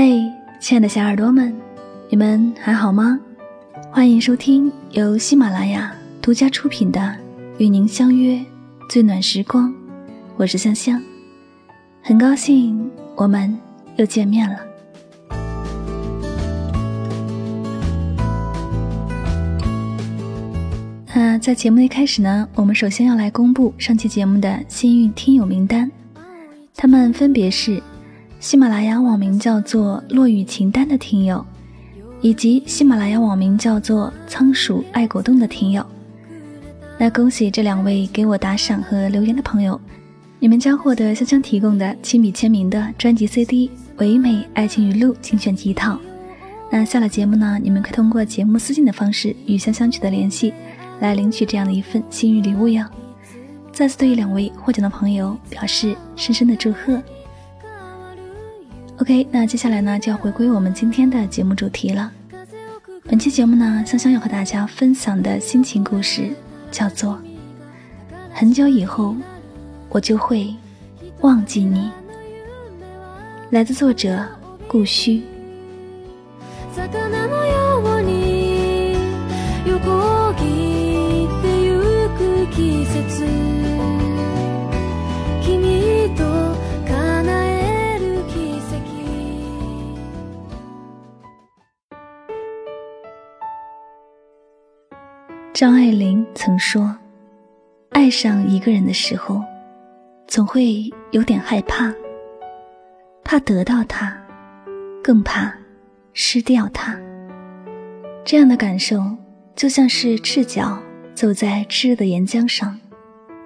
嘿，亲爱的小耳朵们，你们还好吗？欢迎收听由喜马拉雅独家出品的《与您相约最暖时光》，我是香香，很高兴我们又见面了。那在节目一开始呢，我们首先要来公布上期节目的幸运听友名单，他们分别是。喜马拉雅网名叫做“落雨情丹”的听友，以及喜马拉雅网名叫做“仓鼠爱果冻”的听友，那恭喜这两位给我打赏和留言的朋友，你们将获得香香提供的亲笔签名的专辑 CD《唯美爱情语录》精选集一套。那下了节目呢，你们可以通过节目私信的方式与香香取得联系，来领取这样的一份幸运礼物哟。再次对两位获奖的朋友表示深深的祝贺。OK，那接下来呢就要回归我们今天的节目主题了。本期节目呢，香香要和大家分享的心情故事叫做《很久以后我就会忘记你》，来自作者顾虚。张爱玲曾说：“爱上一个人的时候，总会有点害怕，怕得到他，更怕失掉他。这样的感受就像是赤脚走在炽热的岩浆上，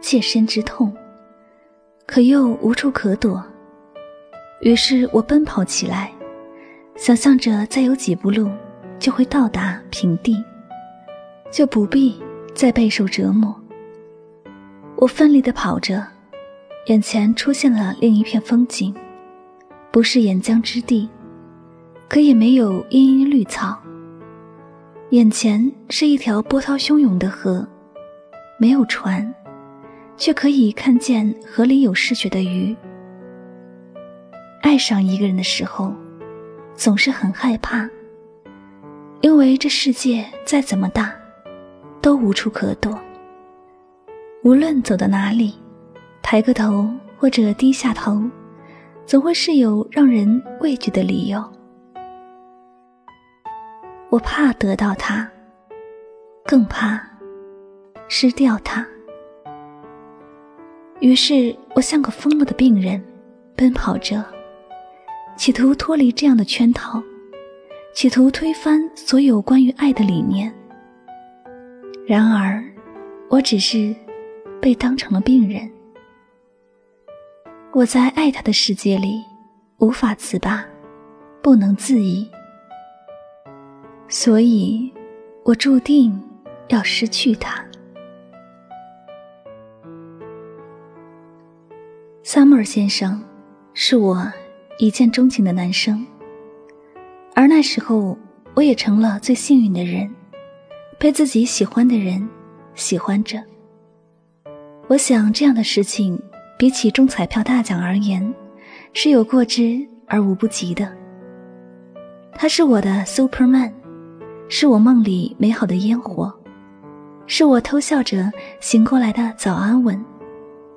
切身之痛，可又无处可躲。于是我奔跑起来，想象着再有几步路就会到达平地。”就不必再备受折磨。我奋力地跑着，眼前出现了另一片风景，不是岩浆之地，可也没有茵茵绿草。眼前是一条波涛汹涌的河，没有船，却可以看见河里有嗜血的鱼。爱上一个人的时候，总是很害怕，因为这世界再怎么大。都无处可躲。无论走到哪里，抬个头或者低下头，总会是有让人畏惧的理由。我怕得到他，更怕失掉他。于是我像个疯了的病人，奔跑着，企图脱离这样的圈套，企图推翻所有关于爱的理念。然而，我只是被当成了病人。我在爱他的世界里无法自拔，不能自已，所以我注定要失去他。萨默尔先生是我一见钟情的男生，而那时候我也成了最幸运的人。被自己喜欢的人喜欢着，我想这样的事情比起中彩票大奖而言，是有过之而无不及的。他是我的 Superman，是我梦里美好的烟火，是我偷笑着醒过来的早安吻，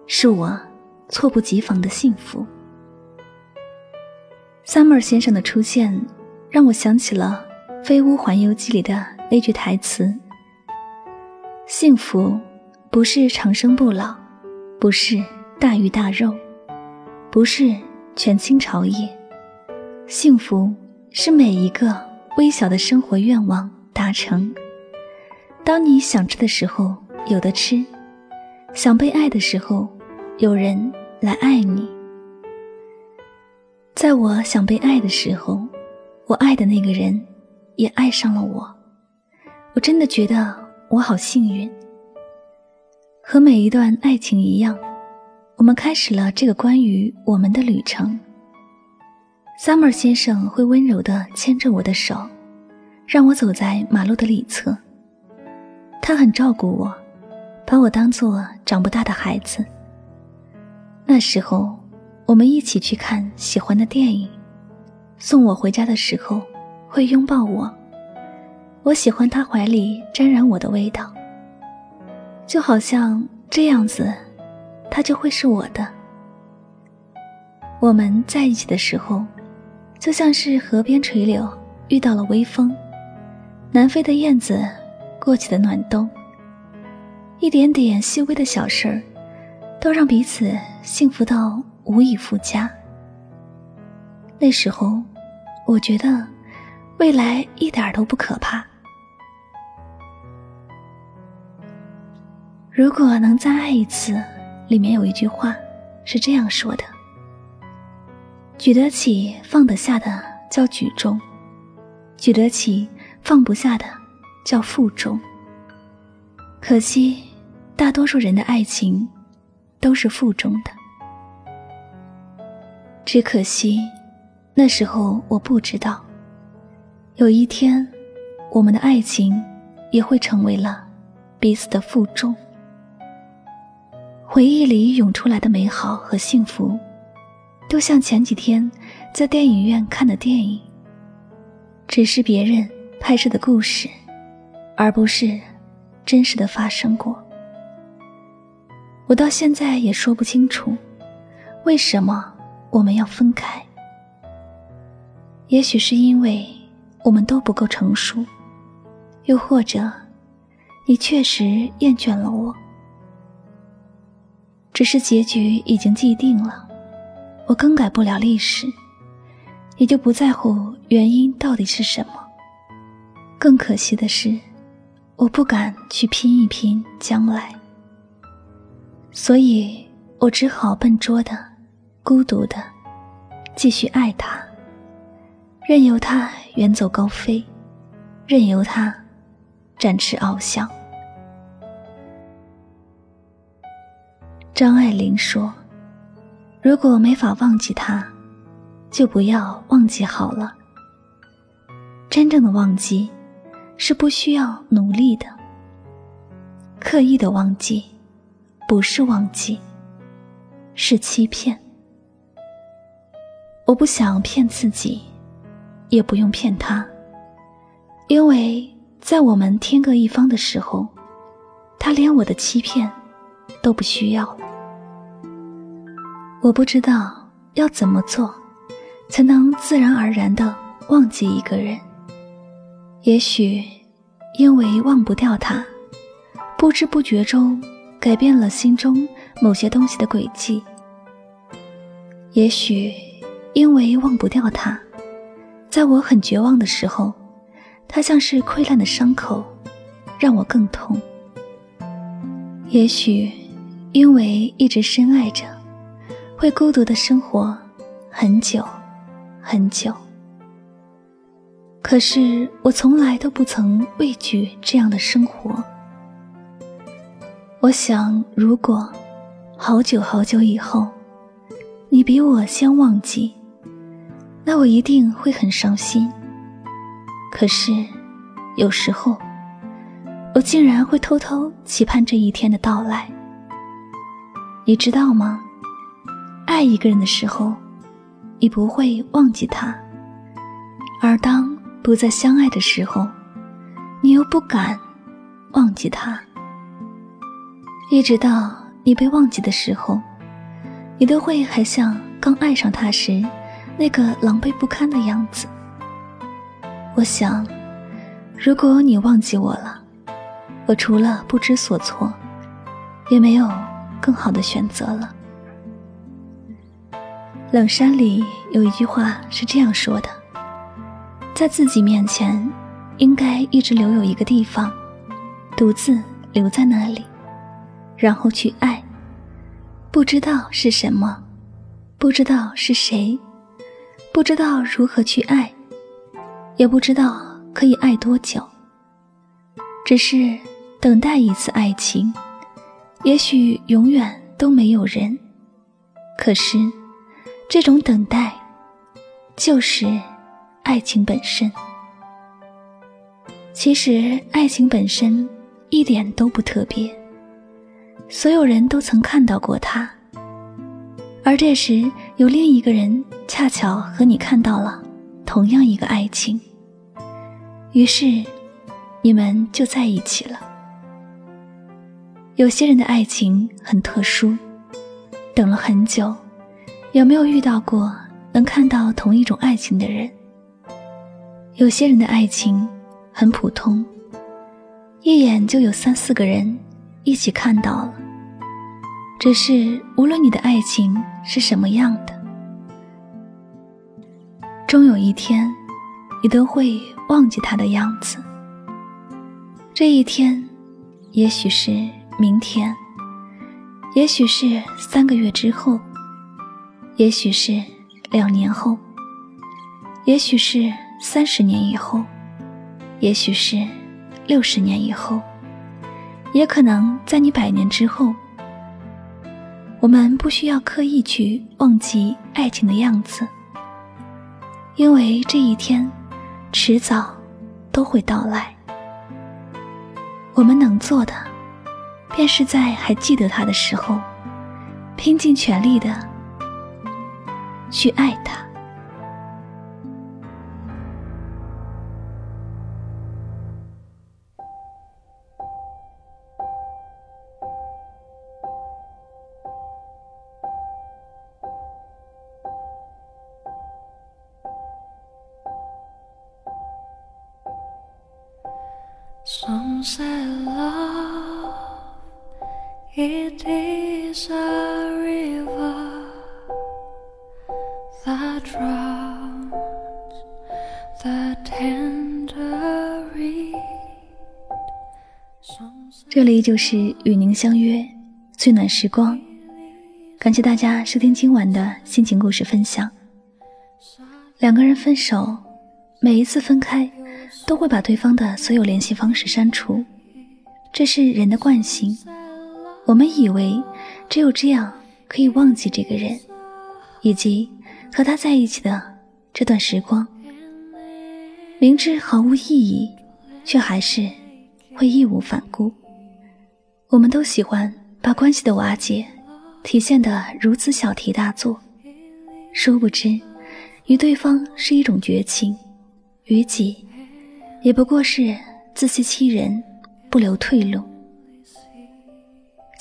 是我猝不及防的幸福。Summer 先生的出现，让我想起了《飞屋环游记》里的。那句台词：“幸福不是长生不老，不是大鱼大肉，不是权倾朝野。幸福是每一个微小的生活愿望达成。当你想吃的时候有的吃，想被爱的时候有人来爱你。在我想被爱的时候，我爱的那个人也爱上了我。”我真的觉得我好幸运。和每一段爱情一样，我们开始了这个关于我们的旅程。Summer 先生会温柔地牵着我的手，让我走在马路的里侧。他很照顾我，把我当做长不大的孩子。那时候，我们一起去看喜欢的电影，送我回家的时候会拥抱我。我喜欢他怀里沾染我的味道，就好像这样子，他就会是我的。我们在一起的时候，就像是河边垂柳遇到了微风，南飞的燕子过起的暖冬。一点点细微的小事儿，都让彼此幸福到无以复加。那时候，我觉得未来一点都不可怕。如果能再爱一次，里面有一句话是这样说的：“举得起放得下的叫举重，举得起放不下的叫负重。”可惜，大多数人的爱情都是负重的。只可惜，那时候我不知道，有一天，我们的爱情也会成为了彼此的负重。回忆里涌出来的美好和幸福，都像前几天在电影院看的电影。只是别人拍摄的故事，而不是真实的发生过。我到现在也说不清楚，为什么我们要分开。也许是因为我们都不够成熟，又或者你确实厌倦了我。只是结局已经既定了，我更改不了历史，也就不在乎原因到底是什么。更可惜的是，我不敢去拼一拼将来，所以我只好笨拙的、孤独的继续爱他，任由他远走高飞，任由他展翅翱翔。张爱玲说：“如果没法忘记他，就不要忘记好了。真正的忘记，是不需要努力的。刻意的忘记，不是忘记，是欺骗。我不想骗自己，也不用骗他，因为在我们天各一方的时候，他连我的欺骗都不需要了。”我不知道要怎么做，才能自然而然的忘记一个人。也许，因为忘不掉他，不知不觉中改变了心中某些东西的轨迹。也许，因为忘不掉他，在我很绝望的时候，他像是溃烂的伤口，让我更痛。也许，因为一直深爱着。会孤独的生活很久很久，可是我从来都不曾畏惧这样的生活。我想，如果好久好久以后，你比我先忘记，那我一定会很伤心。可是，有时候，我竟然会偷偷期盼这一天的到来。你知道吗？爱一个人的时候，你不会忘记他；而当不再相爱的时候，你又不敢忘记他。一直到你被忘记的时候，你都会还像刚爱上他时那个狼狈不堪的样子。我想，如果你忘记我了，我除了不知所措，也没有更好的选择了。冷山里有一句话是这样说的：在自己面前，应该一直留有一个地方，独自留在那里，然后去爱。不知道是什么，不知道是谁，不知道如何去爱，也不知道可以爱多久。只是等待一次爱情，也许永远都没有人。可是。这种等待，就是爱情本身。其实，爱情本身一点都不特别，所有人都曾看到过它。而这时，有另一个人恰巧和你看到了同样一个爱情，于是你们就在一起了。有些人的爱情很特殊，等了很久，有没有遇到过能看到同一种爱情的人？有些人的爱情很普通，一眼就有三四个人一起看到了。只是无论你的爱情是什么样的，终有一天，你都会忘记他的样子。这一天，也许是明天，也许是三个月之后，也许是两年后，也许是。三十年以后，也许是六十年以后，也可能在你百年之后。我们不需要刻意去忘记爱情的样子，因为这一天迟早都会到来。我们能做的，便是在还记得他的时候，拼尽全力的去爱他。Some say love it is a river that drowns the tender reed。这里就是与您相约最暖时光，感谢大家收听今晚的心情故事分享。两个人分手，每一次分开。都会把对方的所有联系方式删除，这是人的惯性。我们以为只有这样可以忘记这个人，以及和他在一起的这段时光。明知毫无意义，却还是会义无反顾。我们都喜欢把关系的瓦解体现得如此小题大做，殊不知，与对方是一种绝情，于己。也不过是自欺欺人，不留退路。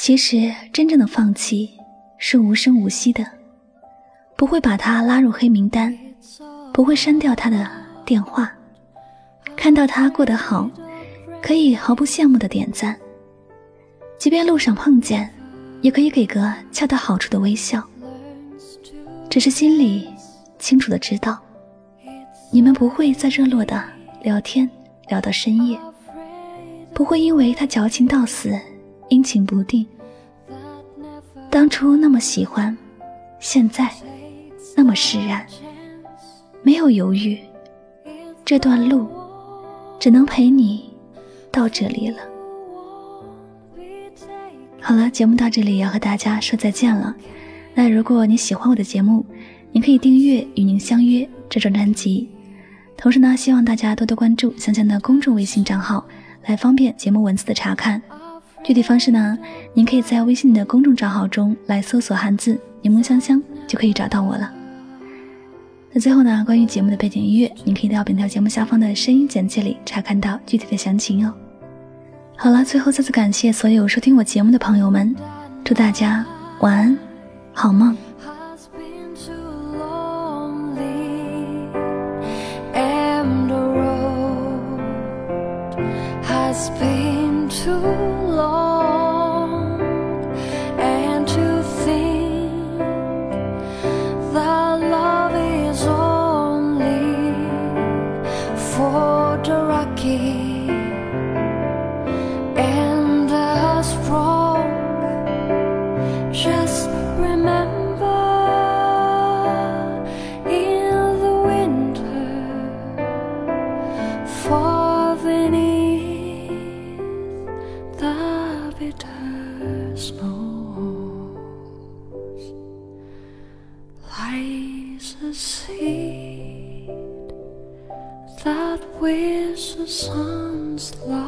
其实，真正的放弃是无声无息的，不会把他拉入黑名单，不会删掉他的电话。看到他过得好，可以毫不羡慕的点赞；即便路上碰见，也可以给个恰到好处的微笑。只是心里清楚的知道，你们不会再热络的。聊天聊到深夜，不会因为他矫情到死，阴晴不定。当初那么喜欢，现在那么释然，没有犹豫。这段路只能陪你到这里了。好了，节目到这里要和大家说再见了。那如果你喜欢我的节目，你可以订阅《与您相约》这张专辑。同时呢，希望大家多多关注香香的公众微信账号，来方便节目文字的查看。具体方式呢，您可以在微信的公众账号中来搜索汉字“柠檬香香”，就可以找到我了。那最后呢，关于节目的背景音乐，您可以到本条节目下方的声音简介里查看到具体的详情哦。好了，最后再次感谢所有收听我节目的朋友们，祝大家晚安，好梦。has been too Sounds like